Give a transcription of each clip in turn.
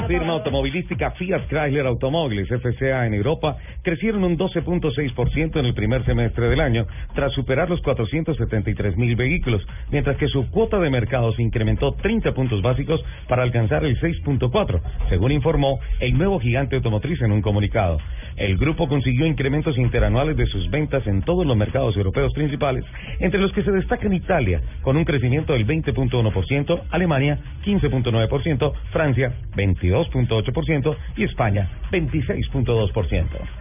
La firma automovilística Fiat Chrysler Automóviles FCA en Europa crecieron un 12.6% en el primer semestre del año, tras superar los 473 mil vehículos, mientras que su cuota de mercado se incrementó 30 puntos básicos para alcanzar el 6.4, según informó el nuevo gigante automotriz en un comunicado. El grupo consiguió incrementos interanuales de sus ventas en todos los mercados europeos principales, entre los que se destacan Italia, con un crecimiento del 20.1%, Alemania 15.9%, Francia 22.8% y España 26.2%.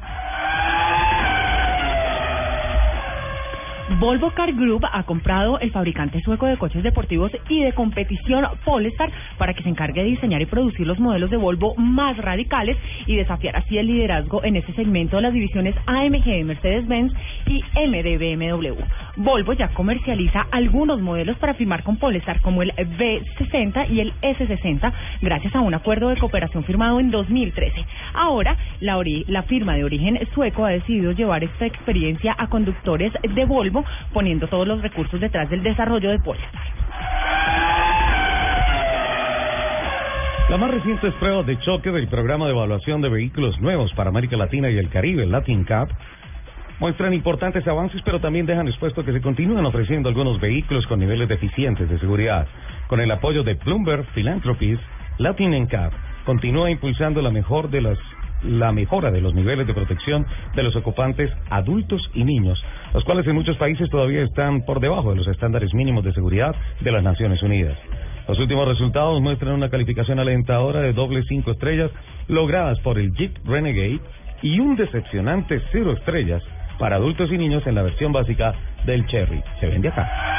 Volvo Car Group ha comprado el fabricante sueco de coches deportivos y de competición Polestar para que se encargue de diseñar y producir los modelos de Volvo más radicales y desafiar así el liderazgo en ese segmento de las divisiones AMG de Mercedes-Benz y M de BMW. Volvo ya comercializa algunos modelos para firmar con Polestar como el B60 y el S60 gracias a un acuerdo de cooperación firmado en 2013. Ahora, la, firma de origen sueco ha decidido llevar esta experiencia a conductores de Volvo poniendo todos los recursos detrás del desarrollo de Polestar. La más reciente prueba de choque del programa de evaluación de vehículos nuevos para América Latina y el Caribe, Latin Cup, muestran importantes avances, pero también dejan expuesto que se continúan ofreciendo algunos vehículos con niveles deficientes de seguridad. Con el apoyo de Bloomberg Philanthropies, Latin NCAP continúa impulsando la mejor de las la mejora de los niveles de protección de los ocupantes adultos y niños, los cuales en muchos países todavía están por debajo de los estándares mínimos de seguridad de las Naciones Unidas. Los últimos resultados muestran una calificación alentadora de doble cinco estrellas logradas por el Jeep Renegade y un decepcionante cero estrellas para adultos y niños en la versión básica del Cherry. Se vende acá.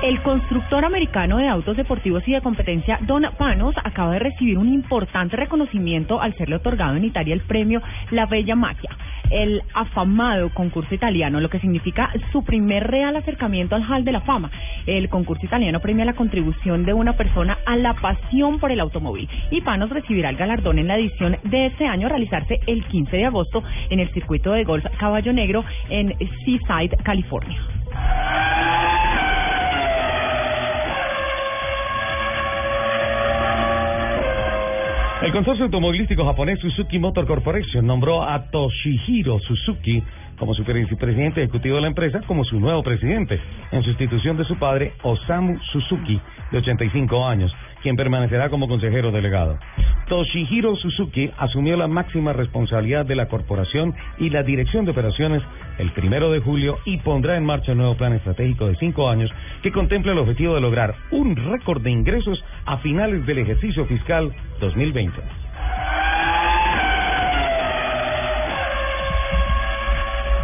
El constructor americano de autos deportivos y de competencia Don Panos acaba de recibir un importante reconocimiento al serle otorgado en Italia el premio La Bella Magia, el afamado concurso italiano, lo que significa su primer real acercamiento al Hall de la Fama. El concurso italiano premia la contribución de una persona a la pasión por el automóvil y Panos recibirá el galardón en la edición de este año realizarse el 15 de agosto en el circuito de golf Caballo Negro en Seaside, California. El consorcio automovilístico japonés Suzuki Motor Corporation nombró a Toshihiro Suzuki como su ejecutivo de la empresa como su nuevo presidente, en sustitución de su padre Osamu Suzuki, de 85 años, quien permanecerá como consejero delegado. Toshihiro Suzuki asumió la máxima responsabilidad de la corporación y la dirección de operaciones el primero de julio y pondrá en marcha un nuevo plan estratégico de cinco años que contempla el objetivo de lograr un récord de ingresos a finales del ejercicio fiscal 2020.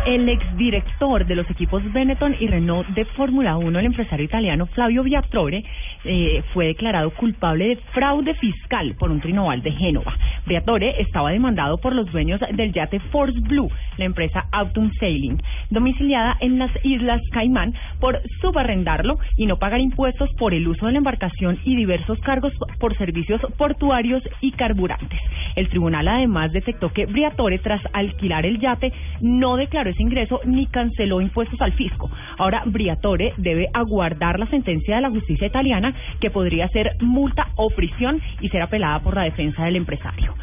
El exdirector de los equipos Benetton y Renault de Fórmula 1, el empresario italiano Flavio Briatore, eh, fue declarado culpable de fraude fiscal por un trinoval de Génova. Briatore estaba demandado por los dueños del yate Force Blue, la empresa Autumn Sailing, domiciliada en las Islas Caimán, por subarrendarlo y no pagar impuestos por el uso de la embarcación y diversos cargos por servicios portuarios y carburantes. El tribunal además detectó que Briatore, tras alquilar el yate, no declaró ese ingreso ni canceló impuestos al fisco. Ahora Briatore debe aguardar la sentencia de la justicia italiana que podría ser multa o prisión y ser apelada por la defensa del empresario.